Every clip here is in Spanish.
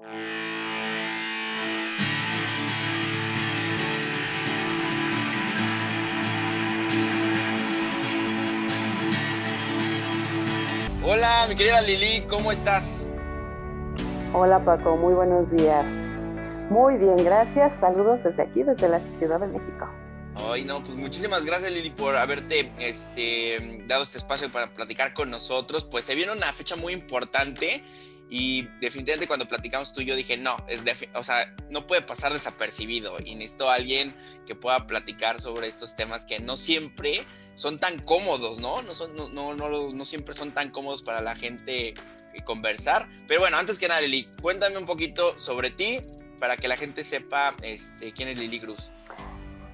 Hola, mi querida Lili, ¿cómo estás? Hola Paco, muy buenos días. Muy bien, gracias. Saludos desde aquí, desde la Ciudad de México. Ay, no, pues muchísimas gracias Lili por haberte este, dado este espacio para platicar con nosotros. Pues se viene una fecha muy importante y definitivamente cuando platicamos tú y yo dije, no, es o sea, no puede pasar desapercibido y necesito a alguien que pueda platicar sobre estos temas que no siempre son tan cómodos, ¿no? No, son, no, no, no, no siempre son tan cómodos para la gente conversar. Pero bueno, antes que nada, Lili, cuéntame un poquito sobre ti para que la gente sepa este, quién es Lili Cruz.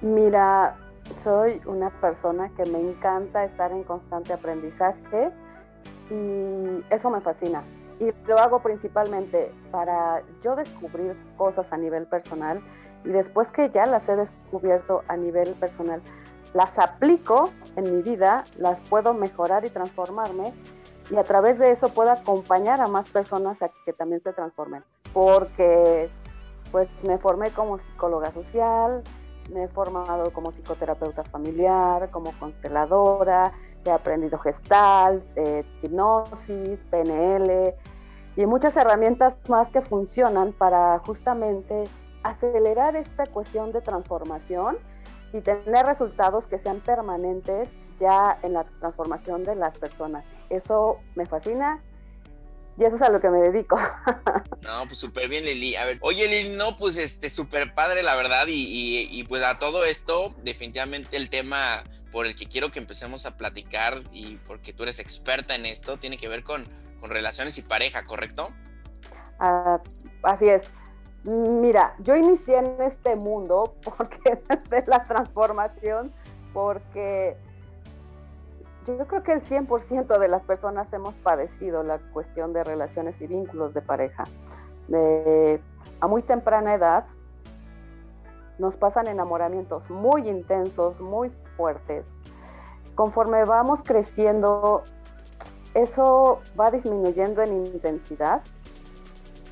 Mira, soy una persona que me encanta estar en constante aprendizaje y eso me fascina y lo hago principalmente para yo descubrir cosas a nivel personal y después que ya las he descubierto a nivel personal, las aplico en mi vida, las puedo mejorar y transformarme y a través de eso puedo acompañar a más personas a que también se transformen. Porque pues me formé como psicóloga social, me he formado como psicoterapeuta familiar, como consteladora, he aprendido gestal, eh, hipnosis, PNL y muchas herramientas más que funcionan para justamente acelerar esta cuestión de transformación y tener resultados que sean permanentes ya en la transformación de las personas. Eso me fascina, y eso es a lo que me dedico. No, pues súper bien, Lili. A ver, oye, Lili, no, pues este, súper padre, la verdad. Y, y, pues a todo esto, definitivamente el tema por el que quiero que empecemos a platicar y porque tú eres experta en esto, tiene que ver con, con relaciones y pareja, ¿correcto? Ah, así es. Mira, yo inicié en este mundo porque de la transformación, porque yo creo que el 100% de las personas hemos padecido la cuestión de relaciones y vínculos de pareja. a muy temprana edad nos pasan enamoramientos muy intensos, muy fuertes. Conforme vamos creciendo, eso va disminuyendo en intensidad,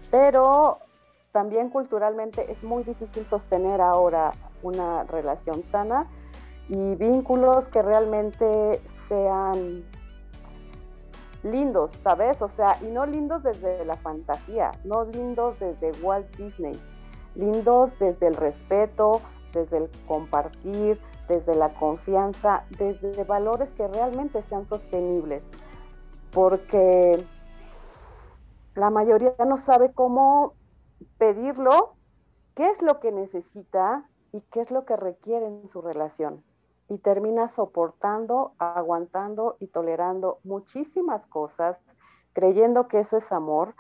pero también culturalmente es muy difícil sostener ahora una relación sana y vínculos que realmente sean lindos, ¿sabes? O sea, y no lindos desde la fantasía, no lindos desde Walt Disney, lindos desde el respeto, desde el compartir, desde la confianza, desde valores que realmente sean sostenibles, porque la mayoría no sabe cómo pedirlo, qué es lo que necesita y qué es lo que requiere en su relación y termina soportando, aguantando y tolerando muchísimas cosas, creyendo que eso es amor,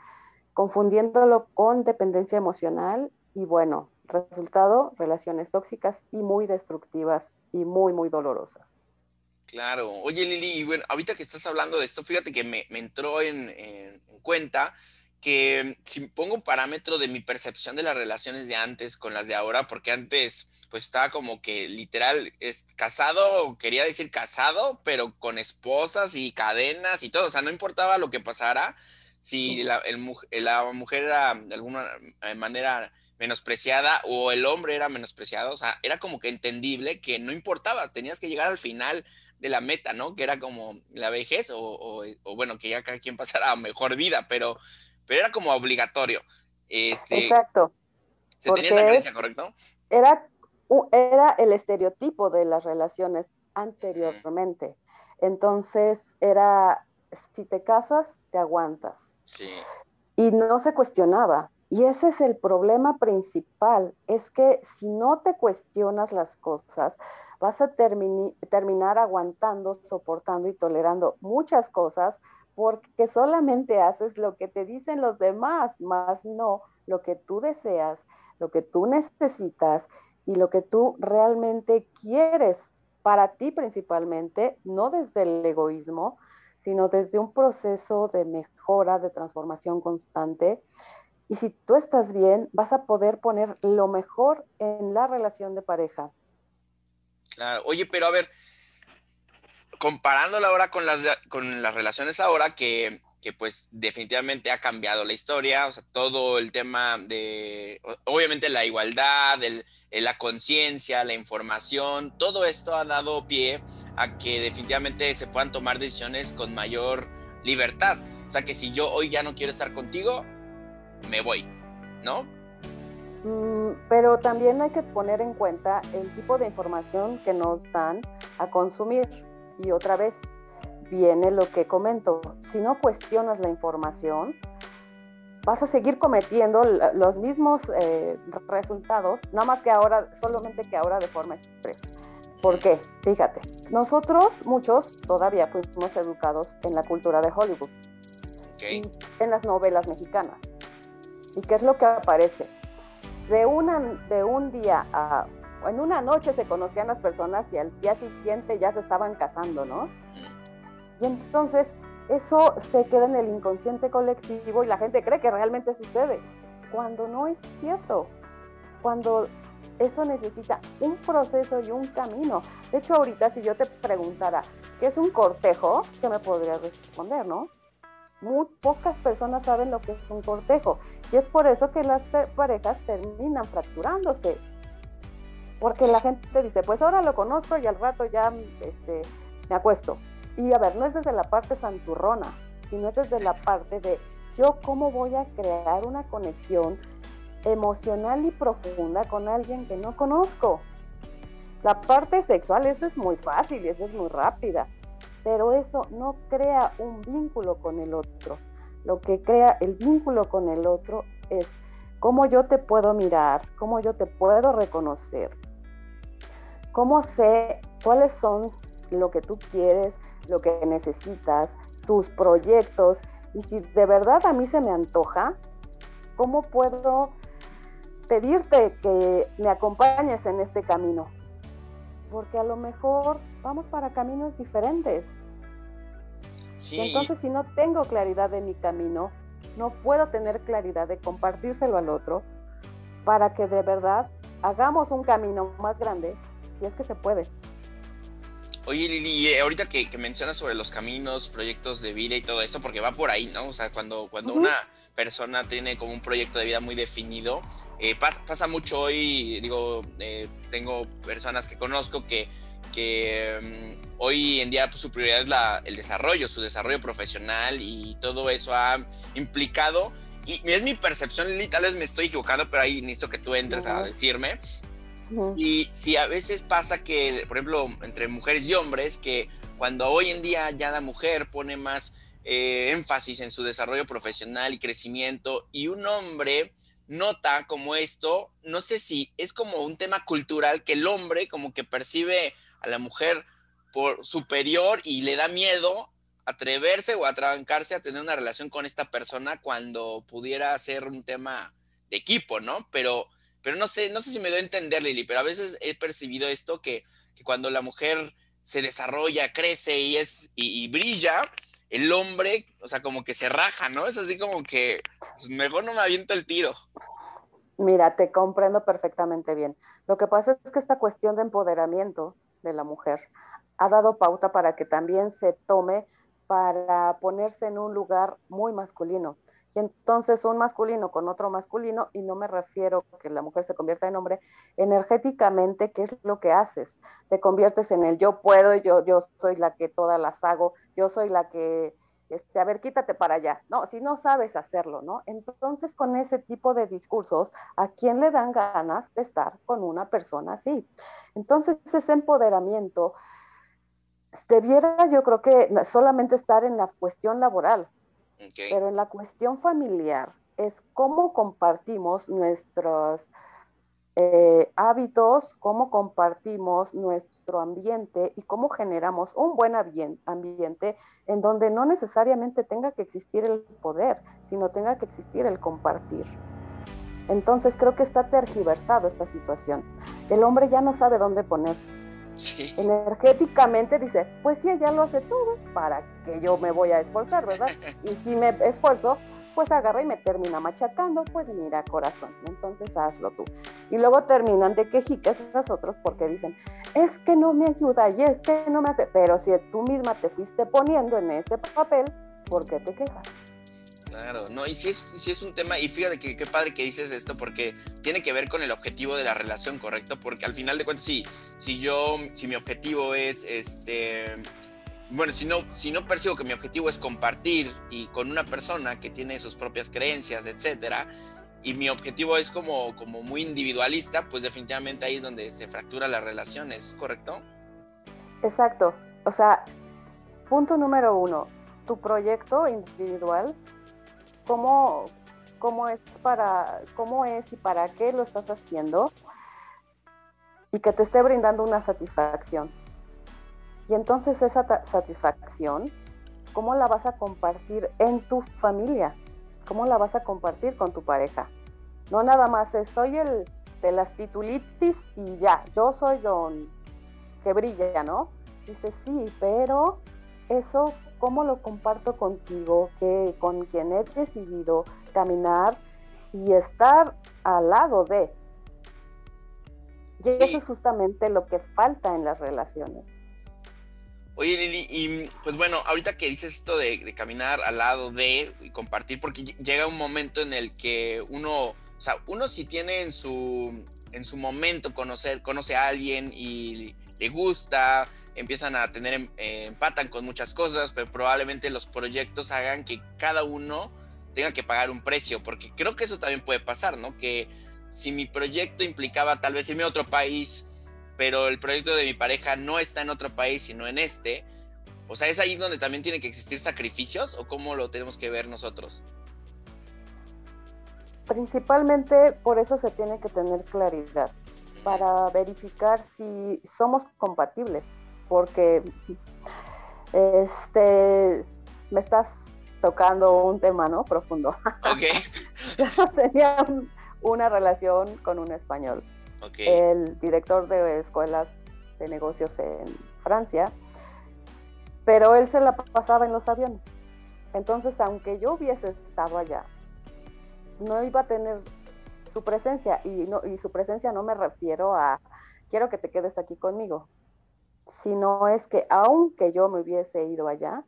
confundiéndolo con dependencia emocional y bueno, resultado, relaciones tóxicas y muy destructivas y muy, muy dolorosas. Claro. Oye, Lili, bueno, ahorita que estás hablando de esto, fíjate que me, entró en, en cuenta que si pongo un parámetro de mi percepción de las relaciones de antes con las de ahora, porque antes pues estaba como que literal es casado, quería decir casado, pero con esposas y cadenas y todo, o sea, no importaba lo que pasara, si la, la mujer era de alguna eh, manera menospreciada o el hombre era menospreciado, o sea, era como que entendible que no importaba, tenías que llegar al final de la meta, ¿no? Que era como la vejez o, o, o bueno, que ya cada quien pasara a mejor vida, pero pero era como obligatorio. Este, Exacto. Se tenía esa creencia, ¿correcto? Era, era el estereotipo de las relaciones anteriormente. Entonces era, si te casas, te aguantas. Sí. Y no se cuestionaba. Y ese es el problema principal, es que si no te cuestionas las cosas, vas a terminar aguantando, soportando y tolerando muchas cosas porque solamente haces lo que te dicen los demás, más no lo que tú deseas, lo que tú necesitas y lo que tú realmente quieres para ti principalmente, no desde el egoísmo, sino desde un proceso de mejora, de transformación constante. Y si tú estás bien, vas a poder poner lo mejor en la relación de pareja. Claro. Oye, pero a ver, comparándola ahora con las, con las relaciones ahora, que que pues definitivamente ha cambiado la historia, o sea, todo el tema de, obviamente la igualdad, el, la conciencia, la información, todo esto ha dado pie a que definitivamente se puedan tomar decisiones con mayor libertad. O sea, que si yo hoy ya no quiero estar contigo, me voy, ¿no? Mm, pero también hay que poner en cuenta el tipo de información que nos dan a consumir. Y otra vez, viene lo que comento. Si no cuestionas la información, vas a seguir cometiendo los mismos eh, resultados, nada más que ahora, solamente que ahora de forma expresa. ¿Por qué? Fíjate, nosotros, muchos, todavía fuimos educados en la cultura de Hollywood, en las novelas mexicanas. ¿Y qué es lo que aparece? De, de un día a en una noche se conocían las personas y al día siguiente ya se estaban casando, ¿no? Y entonces eso se queda en el inconsciente colectivo y la gente cree que realmente sucede, cuando no es cierto, cuando eso necesita un proceso y un camino. De hecho, ahorita si yo te preguntara, ¿qué es un cortejo? ¿Qué me podrías responder, no? Muy pocas personas saben lo que es un cortejo y es por eso que las parejas terminan fracturándose. Porque la gente dice, pues ahora lo conozco y al rato ya este, me acuesto. Y a ver, no es desde la parte santurrona, sino es desde la parte de yo cómo voy a crear una conexión emocional y profunda con alguien que no conozco. La parte sexual, eso es muy fácil y eso es muy rápida, pero eso no crea un vínculo con el otro. Lo que crea el vínculo con el otro es cómo yo te puedo mirar, cómo yo te puedo reconocer, cómo sé cuáles son lo que tú quieres, lo que necesitas, tus proyectos. Y si de verdad a mí se me antoja, ¿cómo puedo pedirte que me acompañes en este camino? Porque a lo mejor vamos para caminos diferentes. Entonces si no tengo claridad de mi camino, no puedo tener claridad de compartírselo al otro para que de verdad hagamos un camino más grande, si es que se puede. Oye, Lili, eh, ahorita que, mencionas sobre los caminos, proyectos de vida y todo esto, porque va por ahí, ¿no? O sea, cuando, cuando una persona tiene como un proyecto de vida muy definido, eh, pasa, mucho hoy, digo, eh, tengo personas que conozco que, que mm, hoy en día pues, su prioridad es la, el desarrollo, su desarrollo profesional y todo eso ha implicado, y es mi percepción, Lili, tal vez me estoy equivocando, pero ahí necesito que tú entres a decirme, y si a veces pasa que, por ejemplo, entre mujeres y hombres, que cuando hoy en día ya la mujer pone más eh, énfasis en su desarrollo profesional y crecimiento y un hombre nota como esto, no sé si es como un tema cultural que el hombre como que percibe a la mujer por superior y le da miedo atreverse o atrabancarse a tener una relación con esta persona cuando pudiera ser un tema de equipo, ¿no? Pero pero no sé, no sé si me doy a entender, Lili, pero a veces he percibido esto que, cuando la mujer se desarrolla, crece y es y, brilla, el hombre, o sea, como que se raja, ¿no? Es así como que pues mejor no me aviento el tiro. Mira, te comprendo perfectamente bien. Lo que pasa es que esta cuestión de empoderamiento de la mujer ha dado pauta para que también se tome para ponerse en un lugar muy masculino. Y entonces un masculino con otro masculino, y no me refiero que la mujer se convierta en hombre, energéticamente, ¿qué es lo que haces? Te conviertes en el yo puedo, yo, yo soy la que todas las hago, yo soy la que, este, a ver, quítate para allá. No, si no sabes hacerlo, ¿no? Entonces con ese tipo de discursos, ¿a quién le dan ganas de estar con una persona así? Entonces ese empoderamiento debiera yo creo que solamente estar en la cuestión laboral, pero en la cuestión familiar es cómo compartimos nuestros eh, hábitos, cómo compartimos nuestro ambiente y cómo generamos un buen ambiente en donde no necesariamente tenga que existir el poder, sino tenga que existir el compartir. Entonces creo que está tergiversado esta situación. El hombre ya no sabe dónde ponerse Energéticamente dice, pues si ella lo hace todo, ¿para que yo me voy a esforzar, verdad? Y si me esfuerzo, pues agarra y me termina machacando, pues mira, corazón, entonces hazlo tú. Y luego terminan de quejitas otros porque dicen, es que no me ayuda y es que no me hace, pero si tú misma te fuiste poniendo en ese papel, ¿por qué te quejas? Claro, no, y si es, si es un tema, y fíjate que qué padre que dices esto, porque tiene que ver con el objetivo de la relación, ¿correcto? Porque al final de cuentas, sí, si yo, si mi objetivo es, este, bueno, si no, si no percibo que mi objetivo es compartir y con una persona que tiene sus propias creencias, etcétera, y mi objetivo es como, como muy individualista, pues definitivamente ahí es donde se fractura la relación, ¿es correcto? Exacto, o sea, punto número uno, tu proyecto individual cómo, cómo es para, cómo es y para qué lo estás haciendo y que te esté brindando una satisfacción. Y entonces esa satisfacción, ¿cómo la vas a compartir en tu familia? ¿Cómo la vas a compartir con tu pareja? No nada más es, soy el de las titulitis y ya, yo soy don que brilla, ¿no? Dice, sí, pero eso cómo lo comparto contigo, que con quien he decidido caminar y estar al lado de. Y eso es justamente lo que falta en las relaciones. Oye, Lili, y pues bueno, ahorita que dices esto de, caminar al lado de y compartir, porque llega un momento en el que uno, o sea, uno si tiene en su, en su momento conocer, conoce a alguien y le gusta, empiezan a tener, em, empatan con muchas cosas, pero probablemente los proyectos hagan que cada uno tenga que pagar un precio, porque creo que eso también puede pasar, ¿no? Que si mi proyecto implicaba tal vez irme a otro país, pero el proyecto de mi pareja no está en otro país, sino en este, o sea, ¿es ahí donde también tienen que existir sacrificios o cómo lo tenemos que ver nosotros? Principalmente por eso se tiene que tener claridad, para verificar si somos compatibles porque este me estás tocando un tema, ¿no? Profundo. Ok. Yo tenía una relación con un español. El director de escuelas de negocios en Francia, pero él se la pasaba en los aviones. Entonces, aunque yo hubiese estado allá, no iba a tener su presencia y, no, y su presencia no me refiero a quiero que te quedes aquí conmigo, sino es que aunque yo me hubiese ido allá,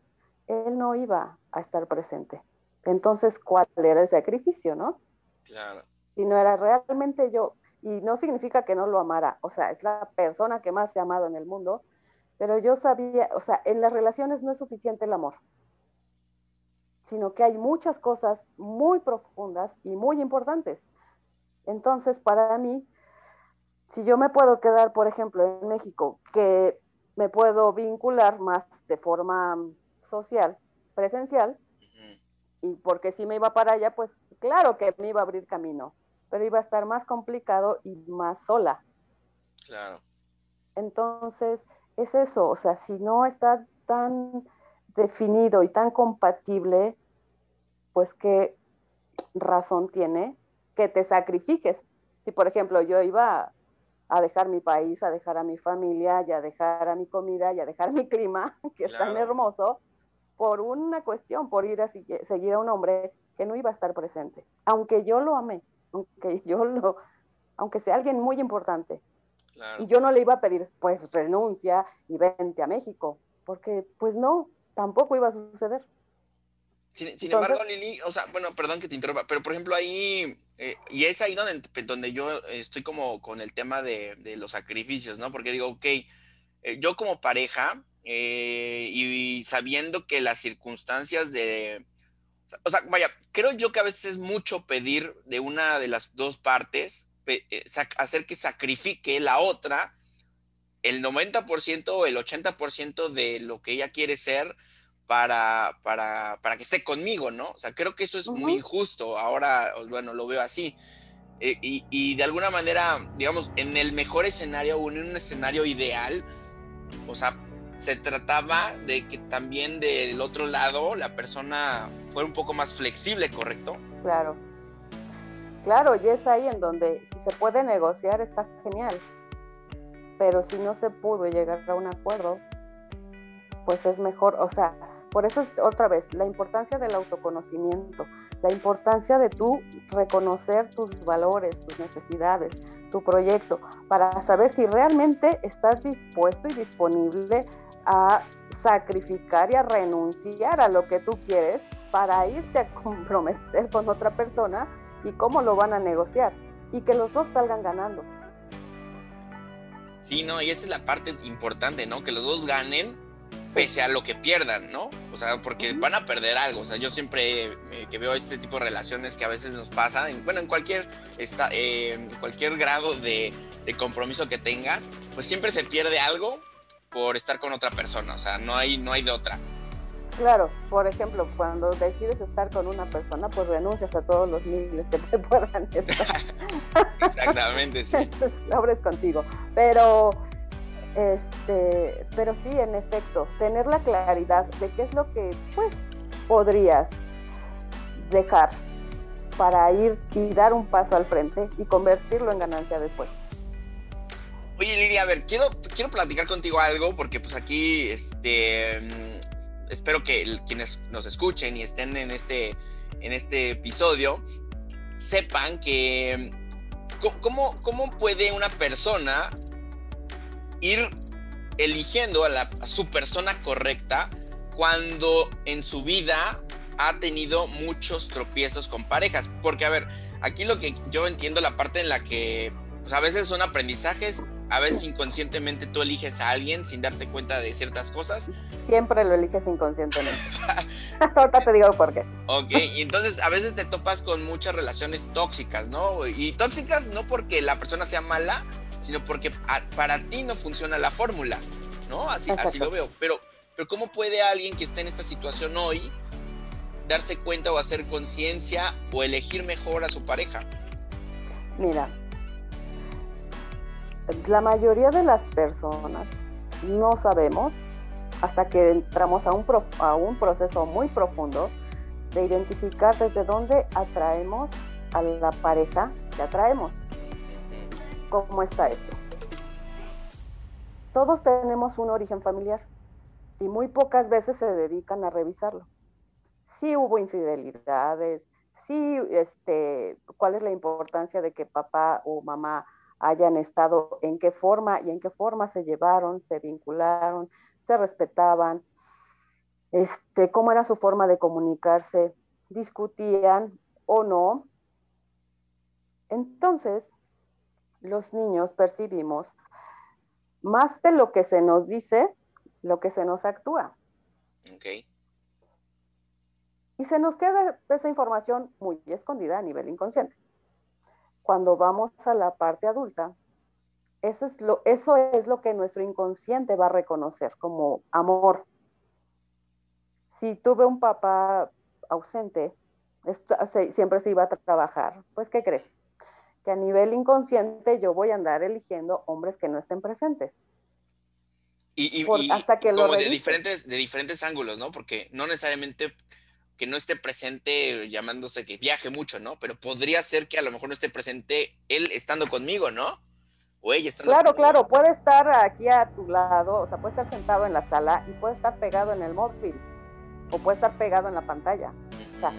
él no iba a estar presente. Entonces, ¿cuál era el sacrificio, no? Claro. Si no era realmente yo, y no significa que no lo amara, o sea, es la persona que más se ha amado en el mundo, pero yo sabía, o sea, en las relaciones no es suficiente el amor, sino que hay muchas cosas muy profundas y muy importantes. Entonces, para mí, si yo me puedo quedar, por ejemplo, en México, que me puedo vincular más de forma social, presencial, y porque si me iba para allá, pues claro que me iba a abrir camino, pero iba a estar más complicado y más sola. Claro. Entonces, es eso, o sea, si no está tan definido y tan compatible, pues qué razón tiene que te sacrifiques. Si, por ejemplo, yo iba a dejar mi país, a dejar a mi familia, y a dejar a mi comida, y a dejar mi clima, que es tan hermoso, por una cuestión, por ir a seguir a un hombre que no iba a estar presente. Aunque yo lo amé, aunque yo lo, aunque sea alguien muy importante. Y yo no le iba a pedir, pues renuncia y vente a México, porque pues no, tampoco iba a suceder. Sin, embargo, Lili, o sea, bueno, perdón que te interrumpa, pero por ejemplo ahí, eh, y es ahí donde, donde yo estoy como con el tema de, los sacrificios, ¿no? Porque digo, ok, eh, yo como pareja, eh, y, sabiendo que las circunstancias de, o sea, vaya, creo yo que a veces es mucho pedir de una de las dos partes, hacer que sacrifique la otra el 90% o el 80% de lo que ella quiere ser para, para, para, que esté conmigo, ¿no? O sea, creo que eso es muy injusto. Ahora, bueno, lo veo así. Eh, y, y, de alguna manera, digamos, en el mejor escenario o en un escenario ideal, o sea, se trataba de que también del otro lado la persona fuera un poco más flexible, ¿correcto? Claro. Claro, y es ahí en donde si se puede negociar está genial. Pero si no se pudo llegar a un acuerdo, pues es mejor, o sea, por eso, otra vez, la importancia del autoconocimiento, la importancia de tú reconocer tus valores, tus necesidades, tu proyecto, para saber si realmente estás dispuesto y disponible a sacrificar y a renunciar a lo que tú quieres para irte a comprometer con otra persona y cómo lo van a negociar y que los dos salgan ganando. Sí, no, y esa es la parte importante, ¿no? Que los dos ganen pese a lo que pierdan, ¿no? O sea, porque van a perder algo. O sea, yo siempre eh, que veo este tipo de relaciones que a veces nos pasa, bueno, en cualquier, esta, eh, cualquier grado de, de, compromiso que tengas, pues siempre se pierde algo por estar con otra persona. O sea, no hay, no hay de otra. Claro, por ejemplo, cuando decides estar con una persona, pues renuncias a todos los miles que te puedan estar. Exactamente, sí. Abres contigo. Pero, este, pero sí, en efecto, tener la claridad de qué es lo que, pues, podrías dejar para ir y dar un paso al frente y convertirlo en ganancia después. Oye, Lidia, a ver, quiero, quiero platicar contigo algo porque pues aquí, este espero que quienes nos escuchen y estén en este, en este episodio sepan que cómo, cómo puede una persona ir eligiendo a, la, su persona correcta cuando en su vida ha tenido muchos tropiezos con parejas. Porque, a ver, aquí lo que yo entiendo, la parte en la que pues, a veces son aprendizajes a veces inconscientemente tú eliges a alguien sin darte cuenta de ciertas cosas. Siempre lo eliges inconscientemente. Ahorita te digo por qué. Ok, y entonces a veces te topas con muchas relaciones tóxicas, ¿no? Y tóxicas no porque la persona sea mala, sino porque para ti no funciona la fórmula, ¿no? Así, así lo veo. Pero, pero ¿cómo puede alguien que esté en esta situación hoy darse cuenta o hacer conciencia o elegir mejor a su pareja? Mira, la mayoría de las personas no sabemos hasta que entramos a un, a un proceso muy profundo de identificar desde dónde atraemos a la pareja que atraemos. ¿Cómo está esto? Todos tenemos un origen familiar y muy pocas veces se dedican a revisarlo. Si hubo infidelidades, sí, este, cuál es la importancia de que papá o mamá hayan estado, en qué forma y en qué forma se llevaron, se vincularon, se respetaban, este, cómo era su forma de comunicarse, discutían o no. Entonces, los niños percibimos más de lo que se nos dice, lo que se nos actúa. Y se nos queda esa información muy escondida a nivel inconsciente cuando vamos a la parte adulta, eso es lo, eso es lo que nuestro inconsciente va a reconocer como amor. Si tuve un papá ausente, siempre se iba a trabajar, pues ¿qué crees? Que a nivel inconsciente yo voy a andar eligiendo hombres que no estén presentes. Y, hasta que como de diferentes, de diferentes ángulos, ¿no? Porque no necesariamente que no esté presente llamándose que viaje mucho, ¿no? Pero podría ser que a lo mejor no esté presente él estando conmigo, ¿no? O ella estando Claro, claro, puede estar aquí a tu lado, o sea, puede estar sentado en la sala y puede estar pegado en el móvil o puede estar pegado en la pantalla. O sea,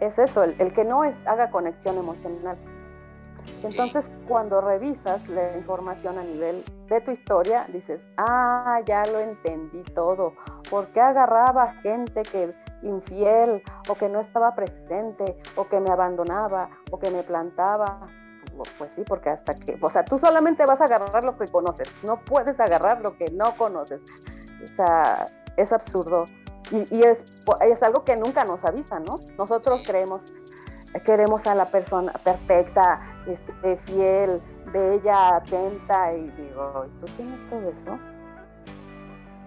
es eso, el, que no es, haga conexión emocional. Entonces, cuando revisas la información a nivel de tu historia, dices, ah, ya lo entendí todo. ¿Por qué agarraba gente que infiel o que no estaba presente o que me abandonaba o que me plantaba. Pues sí, porque hasta que, o sea, tú solamente vas a agarrar lo que conoces, no puedes agarrar lo que no conoces. O sea, es absurdo. Y, es, es algo que nunca nos avisa, ¿no? Nosotros creemos, queremos a la persona perfecta, este, fiel, bella, atenta, y digo, ¿tú tienes todo eso?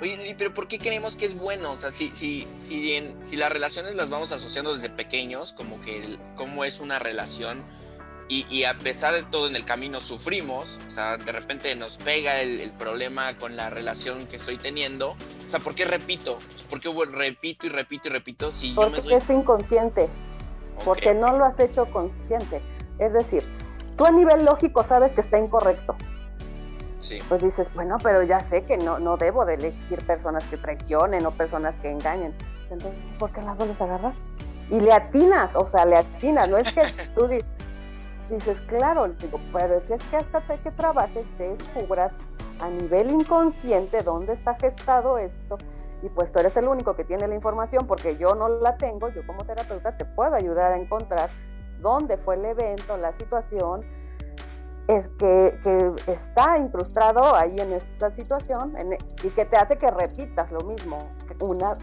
Oye, pero ¿por qué creemos que es bueno? O sea, si, si, si, si las relaciones las vamos asociando desde pequeños, como que cómo es una relación, y, a pesar de todo en el camino sufrimos, o sea, de repente nos pega el, problema con la relación que estoy teniendo, o sea, ¿por qué repito? ¿Por qué repito y repito y repito si porque yo me es inconsciente, porque no lo has hecho consciente. Es decir, tú a nivel lógico sabes que está incorrecto, pues dices, bueno, pero ya sé que no, no debo de elegir personas que traicionen o personas que engañen. Entonces, ¿por qué las vuelves a agarrar? Y le atinas, o sea, le atinas, no es que tú dices, claro, digo, pero es que hasta que trabajes, descubras a nivel inconsciente dónde está gestado esto y pues tú eres el único que tiene la información porque yo no la tengo, yo como terapeuta te puedo ayudar a encontrar dónde fue el evento, la situación, es que, está incrustado ahí en esta situación y que te hace que repitas lo mismo una,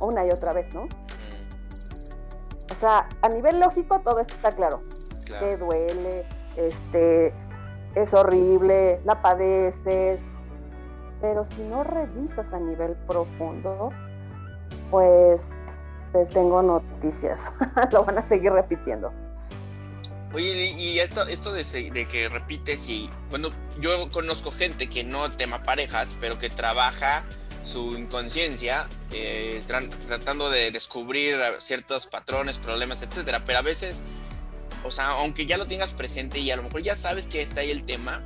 una y otra vez, ¿no? O sea, a nivel lógico todo está claro. Te duele, este, es horrible, la padeces, pero si no revisas a nivel profundo, pues te tengo noticias, lo van a seguir repitiendo. Oye, y esto, esto de, de, que repites y, bueno, yo conozco gente que no tema parejas, pero que trabaja su inconsciencia eh, tratando de descubrir ciertos patrones, problemas, etcétera, pero a veces, o sea, aunque ya lo tengas presente y a lo mejor ya sabes que está ahí el tema,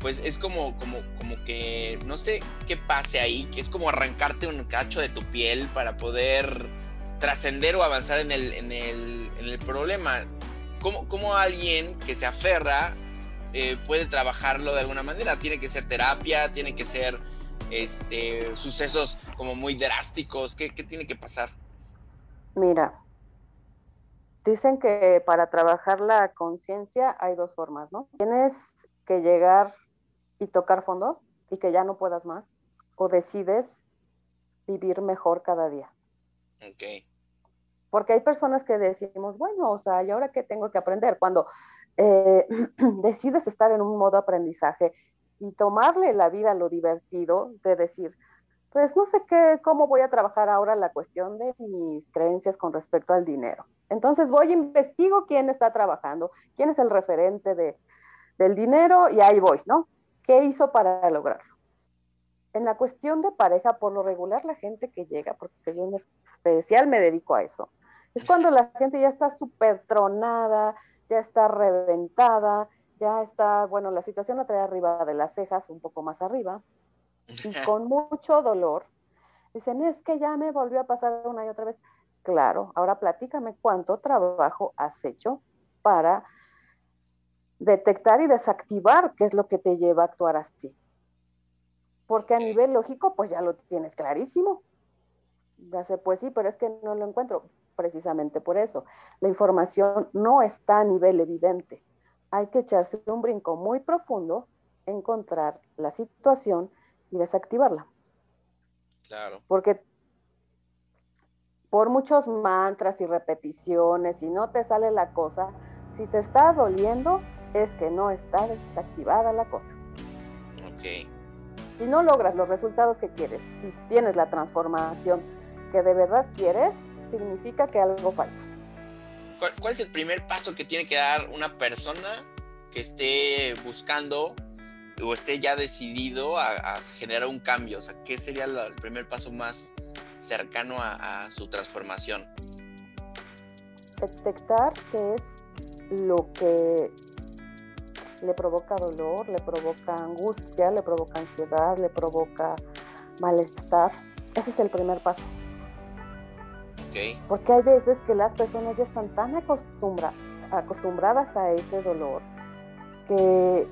pues es como, como, como que, no sé qué pase ahí, que es como arrancarte un cacho de tu piel para poder trascender o avanzar en el, en el, en el problema. ¿Cómo, alguien que se aferra eh, puede trabajarlo de alguna manera? Tiene que ser terapia, tiene que ser este, sucesos como muy drásticos. ¿Qué, ¿Qué tiene que pasar? Mira, dicen que para trabajar la conciencia hay dos formas, ¿no? Tienes que llegar y tocar fondo y que ya no puedas más, o decides vivir mejor cada día. Ok. Porque hay personas que decimos, bueno, o sea, ¿y ahora qué tengo que aprender? Cuando eh, decides estar en un modo aprendizaje y tomarle la vida a lo divertido de decir, pues no sé qué, cómo voy a trabajar ahora la cuestión de mis creencias con respecto al dinero. Entonces voy, investigo quién está trabajando, quién es el referente de, del dinero y ahí voy, ¿no? ¿Qué hizo para lograrlo? En la cuestión de pareja, por lo regular, la gente que llega, porque yo en especial me dedico a eso, es cuando la gente ya está súper tronada, ya está reventada, ya está, bueno, la situación la trae arriba de las cejas, un poco más arriba, y con mucho dolor. Dicen, es que ya me volvió a pasar una y otra vez. Claro, ahora platícame cuánto trabajo has hecho para detectar y desactivar qué es lo que te lleva a actuar así. Porque a nivel lógico, pues ya lo tienes clarísimo. Ya sé, pues sí, pero es que no lo encuentro precisamente por eso. La información no está a nivel evidente. Hay que echarse un brinco muy profundo, encontrar la situación y desactivarla. Claro. Porque por muchos mantras y repeticiones, si no te sale la cosa, si te está doliendo, es que no está desactivada la cosa. Ok. Si no logras los resultados que quieres y tienes la transformación que de verdad quieres, significa que algo falta. ¿Cuál, es el primer paso que tiene que dar una persona que esté buscando o esté ya decidido a, generar un cambio? O sea, ¿qué sería el primer paso más cercano a, a su transformación? Detectar qué es lo que le provoca dolor, le provoca angustia, le provoca ansiedad, le provoca malestar. Ese es el primer paso. Porque hay veces que las personas ya están tan acostumbradas a ese dolor que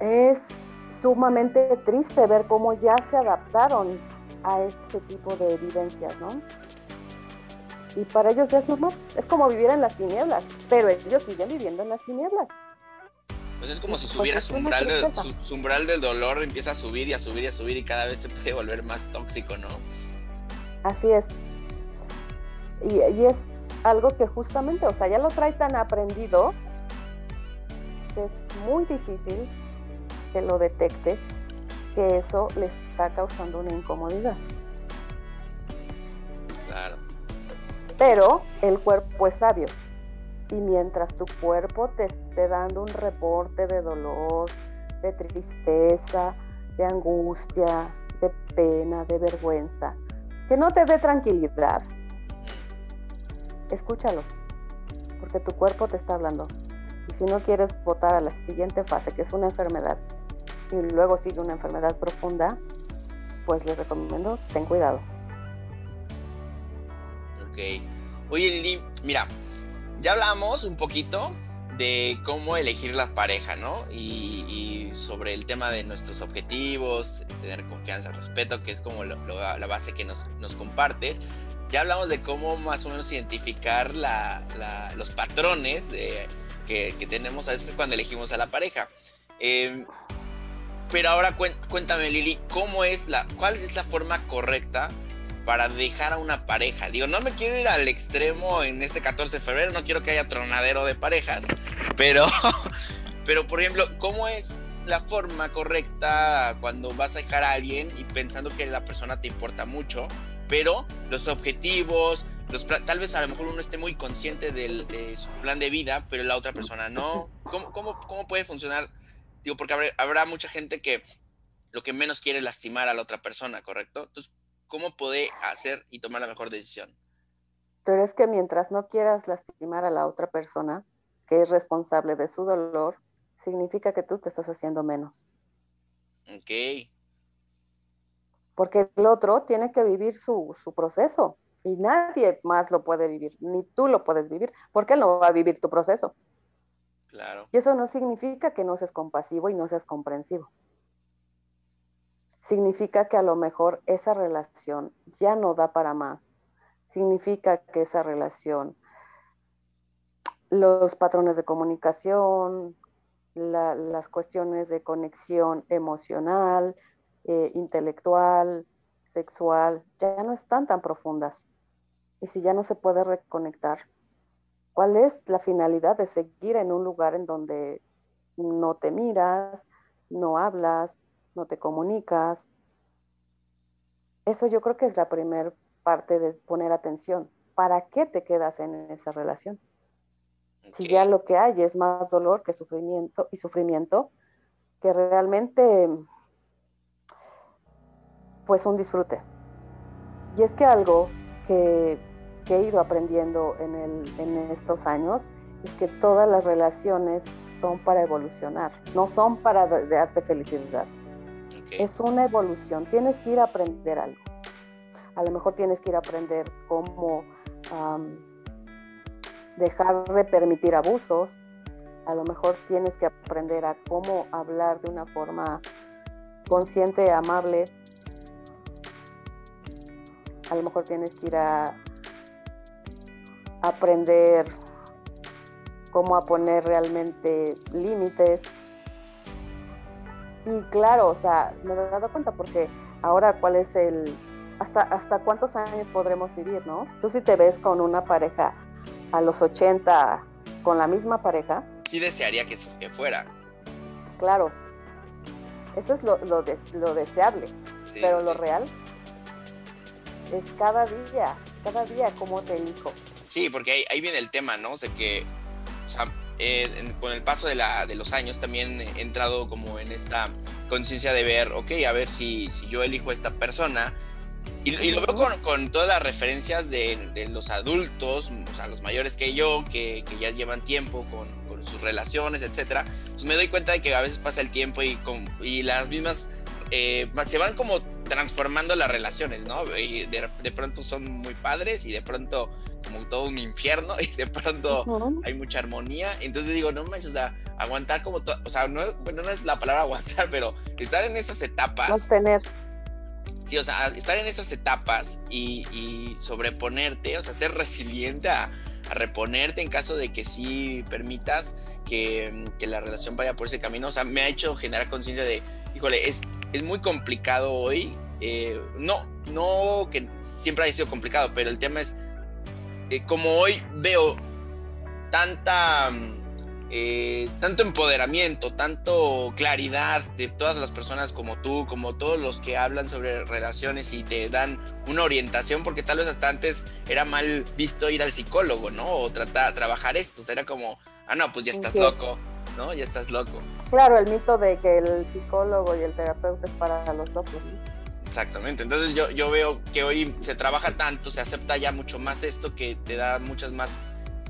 es, sumamente triste ver cómo ya se adaptaron a ese tipo de vivencias, ¿no? Y para ellos es normal, es como vivir en las tinieblas, pero ellos siguen viviendo en las tinieblas. Pues es como si subiera su umbral, del, su, umbral del dolor, empieza a subir y a subir y a subir y cada vez se puede volver más tóxico, ¿no? Así es. Y, y es algo que justamente, o sea, ya lo trae tan aprendido que es muy difícil que lo detecte, que eso le está causando una incomodidad. Claro. Pero el cuerpo es sabio y mientras tu cuerpo te esté dando un reporte de dolor, de tristeza, de angustia, de pena, de vergüenza, que no te dé tranquilidad, escúchalo, porque tu cuerpo te está hablando. Y si no quieres votar a la siguiente fase, que es una enfermedad, y luego sigue una enfermedad profunda, pues les recomiendo, ten cuidado. Ok. Oye, mira, ya hablamos un poquito de cómo elegir la pareja, ¿no? Y, sobre el tema de nuestros objetivos, tener confianza, respeto, que es como la base que nos, compartes. Ya hablamos de cómo más o menos identificar los patrones que, tenemos a veces cuando elegimos a la pareja. Em, pero ahora cuéntame, Lili, ¿cómo es la, ¿cuál es la forma correcta para dejar a una pareja. Digo, no me quiero ir al extremo en este 14 de febrero, no quiero que haya tronadero de parejas, pero, pero por ejemplo, ¿cómo es la forma correcta cuando vas a dejar a alguien y pensando que la persona te importa mucho, pero los objetivos, los tal vez a lo mejor uno esté muy consciente de su plan de vida, pero la otra persona no. ¿Cómo, cómo, cómo puede funcionar? Digo, porque habrá, habrá, mucha gente que lo que menos quiere es lastimar a la otra persona, ¿correcto? Entonces, cómo puede hacer y tomar la mejor decisión. Pero es que mientras no quieras lastimar a la otra persona, que es responsable de su dolor, significa que tú te estás haciendo menos. Ok. Porque el otro tiene que vivir su, su proceso y nadie más lo puede vivir, ni tú lo puedes vivir, porque él no va a vivir tu proceso. Claro. Y eso no significa que no seas compasivo y no seas comprensivo significa que a lo mejor esa relación ya no da para más. Significa que esa relación, los patrones de comunicación, las cuestiones de conexión emocional, eh, intelectual, sexual, ya no están tan profundas. Y si ya no se puede reconectar, ¿cuál es la finalidad de seguir en un lugar en donde no te miras, no hablas, no te comunicas. Eso yo creo que es la primera parte de poner atención. ¿Para qué te quedas en esa relación? Si ya lo que hay es más dolor que sufrimiento y sufrimiento, que realmente pues un disfrute. Y es que algo que, he ido aprendiendo en, en estos años es que todas las relaciones son para evolucionar, no son para darte felicidad. Es una evolución, tienes que ir a aprender algo. A lo mejor tienes que ir a aprender cómo dejar de permitir abusos, a lo mejor tienes que aprender a cómo hablar de una forma consciente, amable. A lo mejor tienes que ir a aprender cómo a poner realmente límites y claro, o sea, me he dado cuenta porque ahora cuál es el, hasta, hasta cuántos años podremos vivir, ¿no? Tú si te ves con una pareja a los 80 con la misma pareja. Sí desearía que, fuera. Claro, eso es lo, lo, deseable, pero lo real es cada día, cada día como te elijo. Sí, porque ahí, ahí viene el tema, ¿no? O sea, que o sea, eh, con el paso de, la, de, los años también he entrado como en esta conciencia de ver, ok, a ver si, si yo elijo a esta persona. Y, lo veo con, con, todas las referencias de, de, los adultos, o sea, los mayores que yo, que, que ya llevan tiempo con, con, sus relaciones, etcétera. Pues me doy cuenta de que a veces pasa el tiempo y, con, y las mismas eh, se van como transformando las relaciones, ¿no? Y de, pronto son muy padres y de pronto como todo un infierno y de pronto hay mucha armonía. Entonces digo, no manches, o sea, aguantar como, o sea, no, bueno, no es la palabra aguantar, pero estar en esas etapas. tener. Sí, o sea, estar en esas etapas y, sobreponerte, o sea, ser resiliente a, reponerte en caso de que sí permitas que, que, la relación vaya por ese camino. O sea, me ha hecho generar conciencia de, híjole, es, es muy complicado hoy. Eh, no, no que siempre haya sido complicado, pero el tema es, eh, como hoy veo tanta, eh, tanto empoderamiento, tanto claridad de todas las personas como tú, como todos los que hablan sobre relaciones y te dan una orientación, porque tal vez hasta antes era mal visto ir al psicólogo, ¿no? O tratar, trabajar esto, o era como, ah, no, pues ya estás loco ¿no? Ya estás loco. Claro, el mito de que el psicólogo y el terapeuta es para los locos. Exactamente, entonces yo, yo veo que hoy se trabaja tanto, se acepta ya mucho más esto que te da muchas más,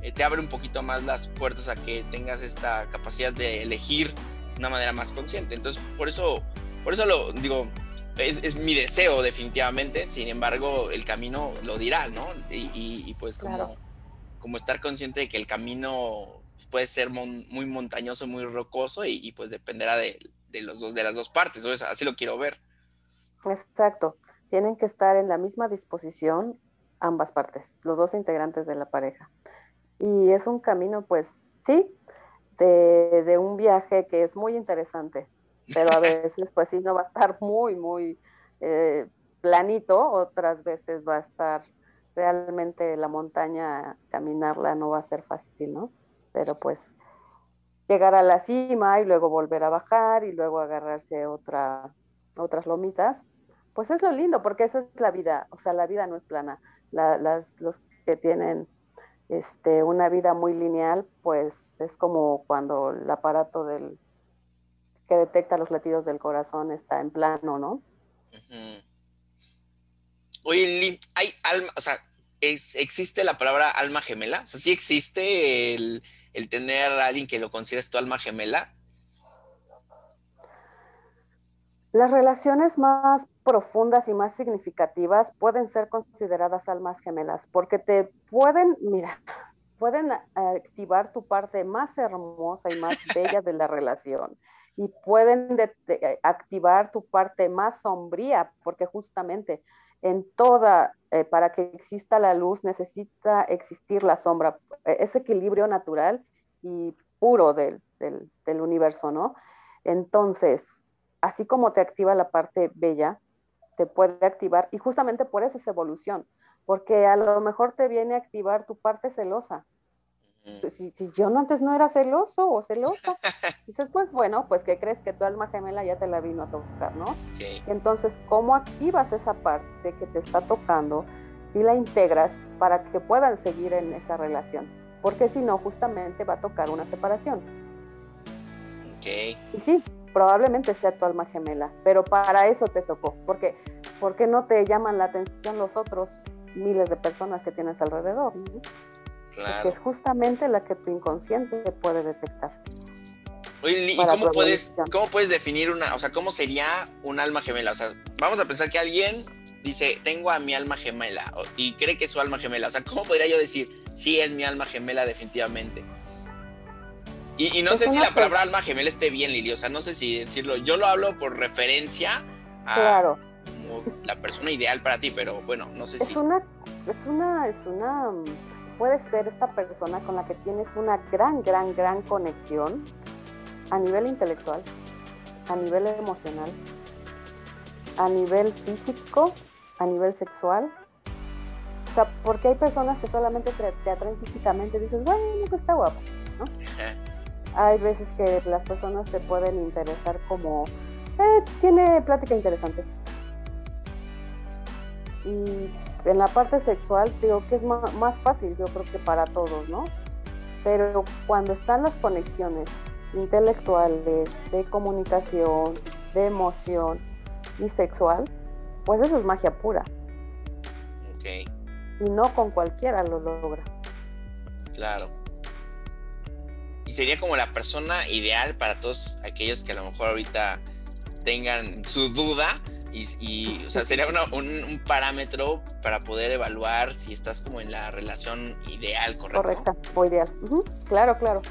eh, te abre un poquito más las puertas a que tengas esta capacidad de elegir de una manera más consciente. Entonces, por eso, por eso lo digo, es, mi deseo definitivamente, sin embargo, el camino lo dirá, ¿no? Y, pues como como estar consciente de que el camino puede ser muy montañoso, muy rocoso y, pues dependerá de, los dos, de las dos partes, o así lo quiero ver. Exacto, tienen que estar en la misma disposición ambas partes, los dos integrantes de la pareja. Y es un camino, pues sí, de, un viaje que es muy interesante, pero a veces pues sí no va a estar muy, muy eh, planito, otras veces va a estar realmente la montaña, caminarla no va a ser fácil, ¿no? Pero pues llegar a la cima y luego volver a bajar y luego agarrarse otra, otras lomitas, pues es lo lindo, porque eso es la vida, o sea, la vida no es plana. las, los que tienen este, una vida muy lineal, pues es como cuando el aparato del que detecta los latidos del corazón está en plano, ¿no? Oye, Lili, hay alma, o sea, ¿existe la palabra alma gemela? O sea, ¿sí existe el, tener a alguien que lo consideres tu alma gemela? Las relaciones más profundas y más significativas pueden ser consideradas almas gemelas porque te pueden, mira, pueden activar tu parte más hermosa y más bella de la relación y pueden activar tu parte más sombría porque justamente en toda, eh, para que exista la luz, necesita existir la sombra, e, ese equilibrio natural y puro del, del, universo, ¿no? Entonces, así como te activa la parte bella, te puede activar, y justamente por eso es evolución, porque a lo mejor te viene a activar tu parte celosa, pues, si, yo no antes no era celoso o celosa, dices, pues bueno, pues que crees que tu alma gemela ya te la vino a tocar, ¿no? Entonces, ¿cómo activas esa parte que te está tocando y la integras para que puedan seguir en esa relación? Porque si no, justamente va a tocar una separación. Y sí, probablemente sea tu alma gemela, pero para eso te tocó, porque ¿por qué no te llaman la atención los otros miles de personas que tienes alrededor? Que es justamente la que tu inconsciente puede detectar. Oye, ¿y cómo puedes, cómo puedes definir una, o sea, cómo sería un alma gemela? O sea, vamos a pensar que alguien dice, tengo a mi alma gemela y cree que es su alma gemela. O sea, ¿cómo podría yo decir, sí es mi alma gemela definitivamente? Y, no sé si la palabra alma gemela esté bien, Lili. O sea, no sé si decirlo. Yo lo hablo por referencia a claro. la persona ideal para ti, pero bueno, no sé si. Una, es una, es una puede ser esta persona con la que tienes una gran, gran, gran conexión a nivel intelectual, a nivel emocional, a nivel físico, a nivel sexual. O sea, porque hay personas que solamente te, atraen físicamente y dices, bueno, está guapo, ¿no? hay veces que las personas te pueden interesar como, eh, tiene plática interesante. Y en la parte sexual, digo que es más, fácil, yo creo que para todos, ¿no? Pero cuando están las conexiones intelectuales, de comunicación, de emoción y sexual, pues eso es magia pura. Ok. Y no con cualquiera lo logras. Claro. Y sería como la persona ideal para todos aquellos que a lo mejor ahorita tengan su duda y, o sea, sería un, parámetro para poder evaluar si estás como en la relación ideal, ¿correcto? Correcta, o ideal. Claro, claro.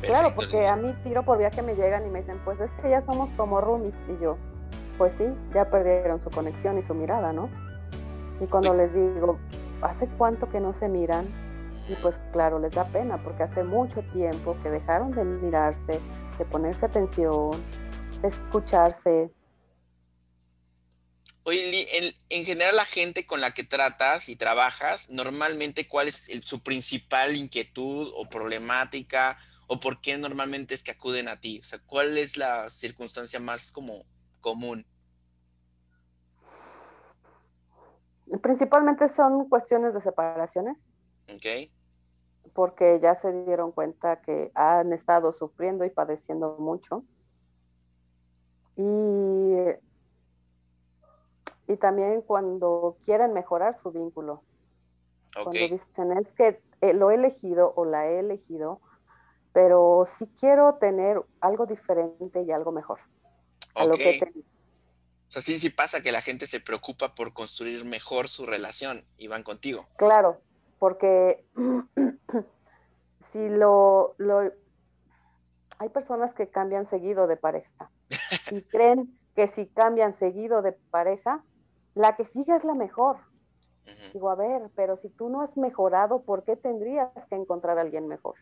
Claro, porque a mí tiro por viaje me llegan y me dicen, pues es que ya somos como roomies. Y yo, pues sí, ya perdieron su conexión y su mirada, ¿no? Y cuando les digo, ¿hace cuánto que no se miran? Y pues claro, les da pena porque hace mucho tiempo que dejaron de mirarse, de ponerse atención, de escucharse, Oye, en, general la gente con la que tratas y trabajas, normalmente cuál es su principal inquietud o problemática o por qué normalmente es que acuden a ti? O sea, ¿cuál es la circunstancia más como común? Principalmente son cuestiones de separaciones. Ok. Porque ya se dieron cuenta que han estado sufriendo y padeciendo mucho. Y y también cuando quieren mejorar su vínculo. Cuando dicen, es que eh, lo he elegido o la he elegido, pero si quiero tener algo diferente y algo mejor. A lo que O sea, sí, sí pasa que la gente se preocupa por construir mejor su relación y van contigo. Claro, porque si lo, lo... Hay personas que cambian seguido de pareja y creen que si cambian seguido de pareja, la que sigue es la mejor. Digo, a ver, pero si tú no has mejorado, ¿por qué tendrías que encontrar a alguien mejor?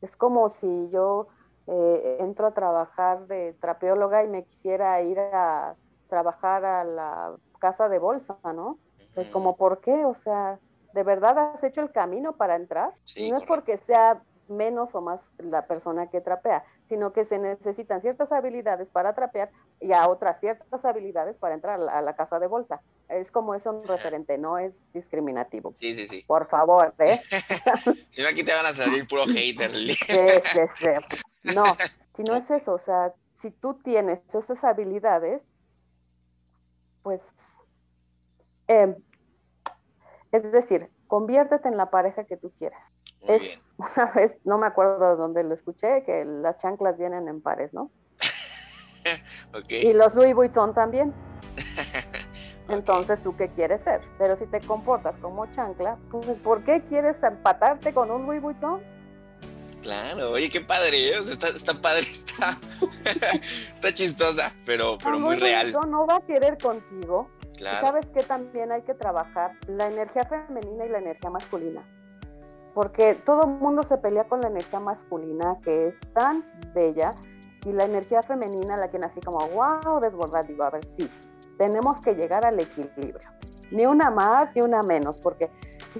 Es como si yo eh, entro a trabajar de trapeóloga y me quisiera ir a trabajar a la casa de bolsa, ¿no? Es como, ¿por qué? O sea, ¿de verdad has hecho el camino para entrar? y no es porque sea menos o más la persona que trapea, sino que se necesitan ciertas habilidades para trapear y a otras ciertas habilidades para entrar a la, casa de bolsa. Es como eso un referente, no es discriminativo. Sí, sí, sí. Por favor, ¿eh? si no, aquí te van a salir puro hater. sí, sí, sí. No, si no es eso, o sea, si tú tienes esas habilidades, pues, eh, es decir, conviértete en la pareja que tú quieras es, Una vez, no me acuerdo de dónde lo escuché, que las chanclas vienen en pares, ¿no? Y los Louis Vuitton también. Entonces, ¿tú qué quieres ser? Pero si te comportas como chancla, pues, ¿por qué quieres empatarte con un Louis Vuitton? Claro, oye, qué padre, ¿eh? está, está, padre, está, está chistosa, pero, pero muy real. No va a querer contigo. Claro. ¿Sabes que también hay que trabajar? La energía femenina y la energía masculina porque todo el mundo se pelea con la energía masculina que es tan bella y la energía femenina la que así como, wow, desbordar, digo, a ver, sí, tenemos que llegar al equilibrio, ni una más ni una menos, porque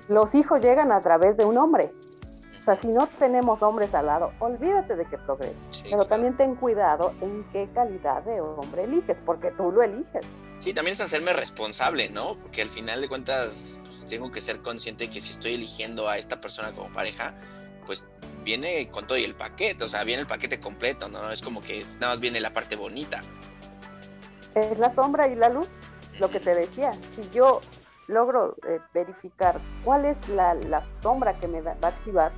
los hijos llegan a través de un hombre. O sea, si no tenemos hombres al lado, olvídate de que progrese. Pero también ten cuidado en qué calidad de hombre eliges, porque tú lo eliges. Sí, también es hacerme responsable, ¿no? Porque al final de cuentas, tengo que ser consciente que si estoy eligiendo a esta persona como pareja, pues viene con todo y el paquete, o sea, viene el paquete completo, ¿no? Es como que nada más viene la parte bonita. Es la sombra y la luz, lo que te decía. Si yo logro eh, verificar cuál es la, sombra que me va a activar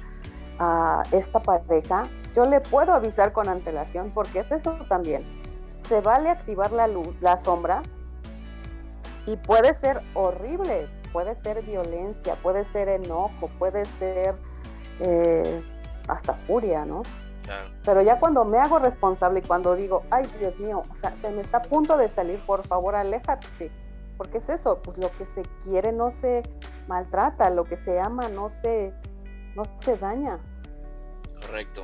a esta pareja, yo le puedo avisar con antelación, porque es eso también. Se vale activar la luz, la sombra, y puede ser horrible puede ser violencia, puede ser enojo, puede ser eh, hasta furia, ¿no? Pero ya cuando me hago responsable y cuando digo, ay Dios mío, o sea, se me está a punto de salir, por favor, aléjate. Porque es eso, pues lo que se quiere no se maltrata, lo que se ama no se, no se daña. Correcto.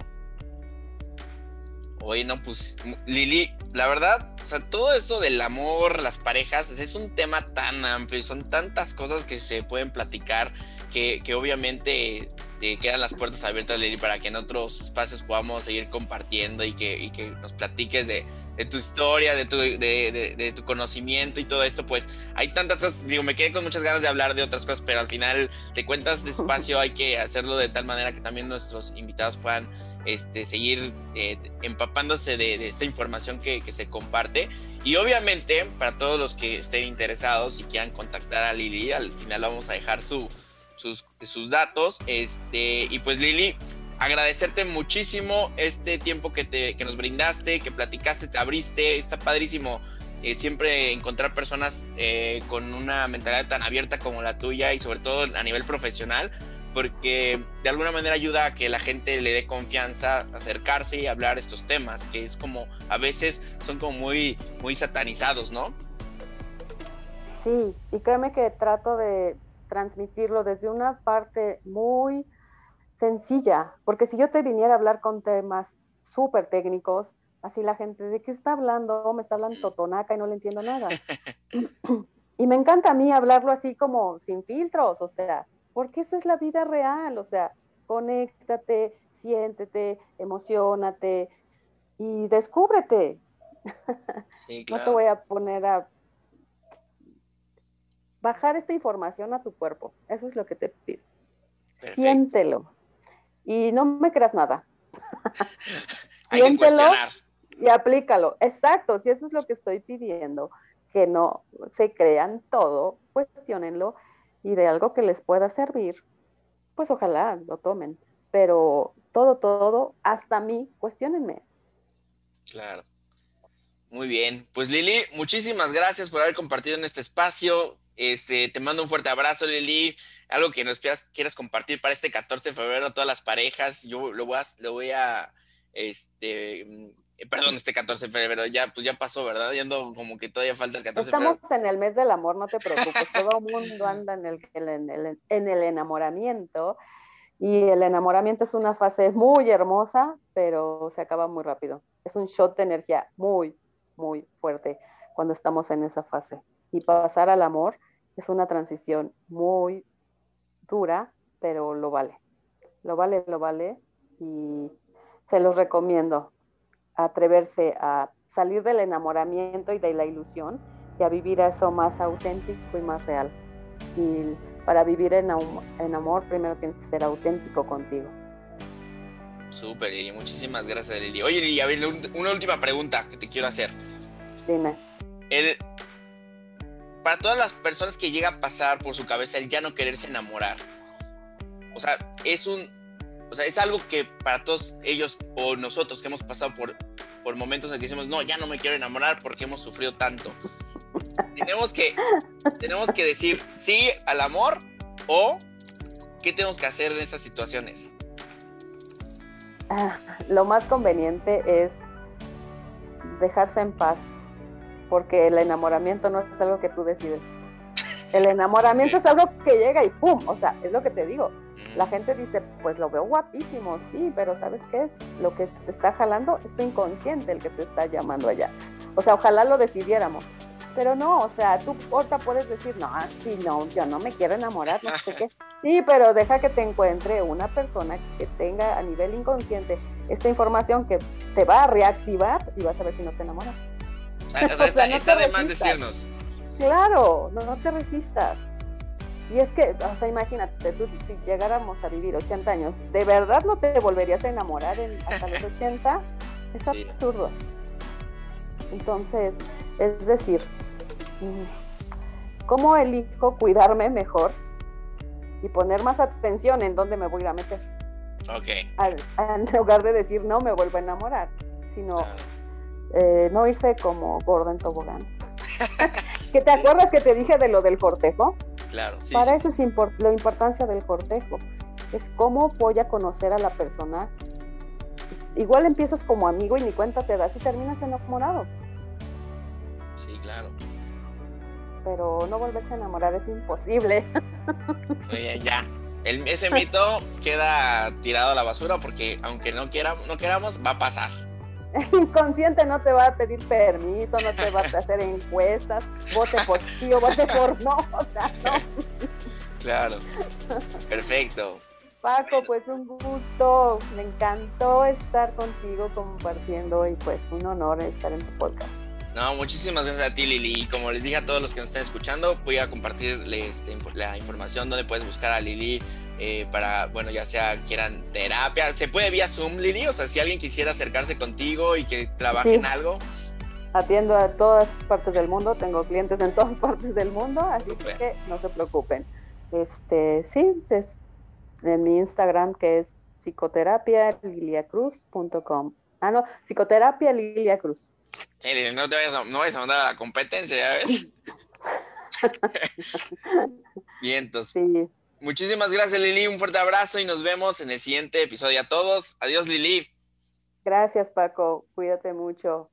Oye, no, pues Lili, la verdad, o sea, todo esto del amor, las parejas, es un tema tan amplio y son tantas cosas que se pueden platicar que, que obviamente eh, quedan las puertas abiertas, Lili, para que en otros espacios podamos seguir compartiendo y que, y que nos platiques de, de tu historia, de tu, de, de, tu conocimiento y todo esto, pues hay tantas cosas, digo, me quedé con muchas ganas de hablar de otras cosas, pero al final te cuentas despacio, hay que hacerlo de tal manera que también nuestros invitados puedan este, seguir eh, empapándose de, esa información que, que, se comparte. Y obviamente, para todos los que estén interesados y quieran contactar a Lili, al final vamos a dejar su, sus, datos. Este, y pues Lili, agradecerte muchísimo este tiempo que, te, que nos brindaste, que platicaste, te abriste, está padrísimo. Eh, siempre encontrar personas eh, con una mentalidad tan abierta como la tuya y sobre todo a nivel profesional, porque de alguna manera ayuda a que la gente le dé confianza, acercarse y hablar estos temas, que es como a veces son como muy, muy satanizados, ¿no? Sí, y créeme que trato de transmitirlo desde una parte muy sencilla, porque si yo te viniera a hablar con temas súper técnicos, así la gente, ¿de qué está hablando? Me está hablando totonaca y no le entiendo nada. y me encanta a mí hablarlo así como sin filtros, o sea, porque eso es la vida real, o sea, conéctate, siéntete, emocionate y descúbrete. No te voy a poner a bajar esta información a tu cuerpo, eso es lo que te pido. Siéntelo y no me creas nada. Hay y aplícalo. Exacto, si eso es lo que estoy pidiendo, que no se crean todo, cuestionenlo y de algo que les pueda servir, pues ojalá lo tomen. Pero todo, todo, hasta mí, cuestionenme. Claro. Muy bien. Pues Lili, muchísimas gracias por haber compartido en este espacio. Este, te mando un fuerte abrazo, Lili. Algo que nos quieras, compartir para este 14 de febrero a todas las parejas. Yo lo voy a, lo voy a este, mm, perdón, este 14 de febrero, ya, pues ya pasó, ¿verdad? Yendo como que todavía falta el 14 de febrero. Estamos en el mes del amor, no te preocupes. Todo el mundo anda en el, en el, en el enamoramiento. Y el enamoramiento es una fase muy hermosa, pero se acaba muy rápido. Es un shot de energía muy, muy fuerte cuando estamos en esa fase. Y pasar al amor es una transición muy dura, pero lo vale. Lo vale, lo vale. Y se los recomiendo. Atreverse a salir del enamoramiento y de la ilusión y a vivir eso más auténtico y más real. Y para vivir en, en amor, primero tienes que ser auténtico contigo. Súper, y muchísimas gracias, Lili. Oye, Lili, a ver, una última pregunta que te quiero hacer. Dime. El, para todas las personas que llega a pasar por su cabeza el ya no quererse enamorar, o sea, es un, o sea, es algo que para todos ellos o nosotros que hemos pasado por, por momentos en que decimos, no, ya no me quiero enamorar porque hemos sufrido tanto tenemos que, tenemos que decir sí al amor o qué tenemos que hacer en esas situaciones. Ah, lo más conveniente es dejarse en paz, porque el enamoramiento no es algo que tú decides. El enamoramiento es algo que llega y ¡pum! O sea, es lo que te digo. La gente dice, pues lo veo guapísimo, sí, pero ¿sabes qué es? Lo que te está jalando es tu inconsciente el que te está llamando allá. O sea, ojalá lo decidiéramos. Pero no, o sea, tú ahorita puedes decir, no, sí, no, yo no me quiero enamorar, no sé qué. Sí, pero deja que te encuentre una persona que tenga a nivel inconsciente esta información que te va a reactivar y vas a ver si no te enamoras. O sea, está, de más decirnos. Claro, no, no te resistas. Y es que, o sea, imagínate, tú si llegáramos a vivir 80 años, ¿de verdad no te volverías a enamorar en, hasta los 80? Es absurdo. Entonces, es decir, ¿cómo elijo cuidarme mejor y poner más atención en dónde me voy a meter? Ok. en lugar de decir no me vuelvo a enamorar, sino eh, no irse como gordo en tobogán. ¿Que te acuerdas que te dije de lo del cortejo? Claro, sí. Para eso es la importancia del cortejo. Es cómo voy a conocer a la persona. Igual empiezas como amigo y ni cuenta te das y terminas enamorado. Sí, claro. Pero no volverse a enamorar es imposible. Oye, ya. El, ese mito queda tirado a la basura porque aunque no, quieramos, no queramos, va a pasar. Inconsciente no te va a pedir permiso, no te va a hacer encuestas, vote por sí o vote por no, o sea, no. Claro. Perfecto. Paco, pues un gusto, me encantó estar contigo compartiendo y pues un honor estar en tu podcast. No, muchísimas gracias a ti, Lili. Y como les dije a todos los que nos estén escuchando, voy a compartirles este, la información donde puedes buscar a Lili eh, para, bueno, ya sea quieran terapia. ¿Se puede vía Zoom, Lili? O sea, si alguien quisiera acercarse contigo y que trabaje en algo. Atiendo a todas partes del mundo, tengo clientes en todas partes del mundo, así que no se preocupen. Este, sí, es en mi Instagram que es psicoterapia liliacruz.com. Ah, no, psicoterapia Lilia Cruz. Sí, no te vayas a, no vayas a mandar a la competencia, ¿ya ves? Bien, entonces. Sí. Muchísimas gracias, Lili. Un fuerte abrazo y nos vemos en el siguiente episodio a todos. Adiós, Lili. Gracias, Paco. Cuídate mucho.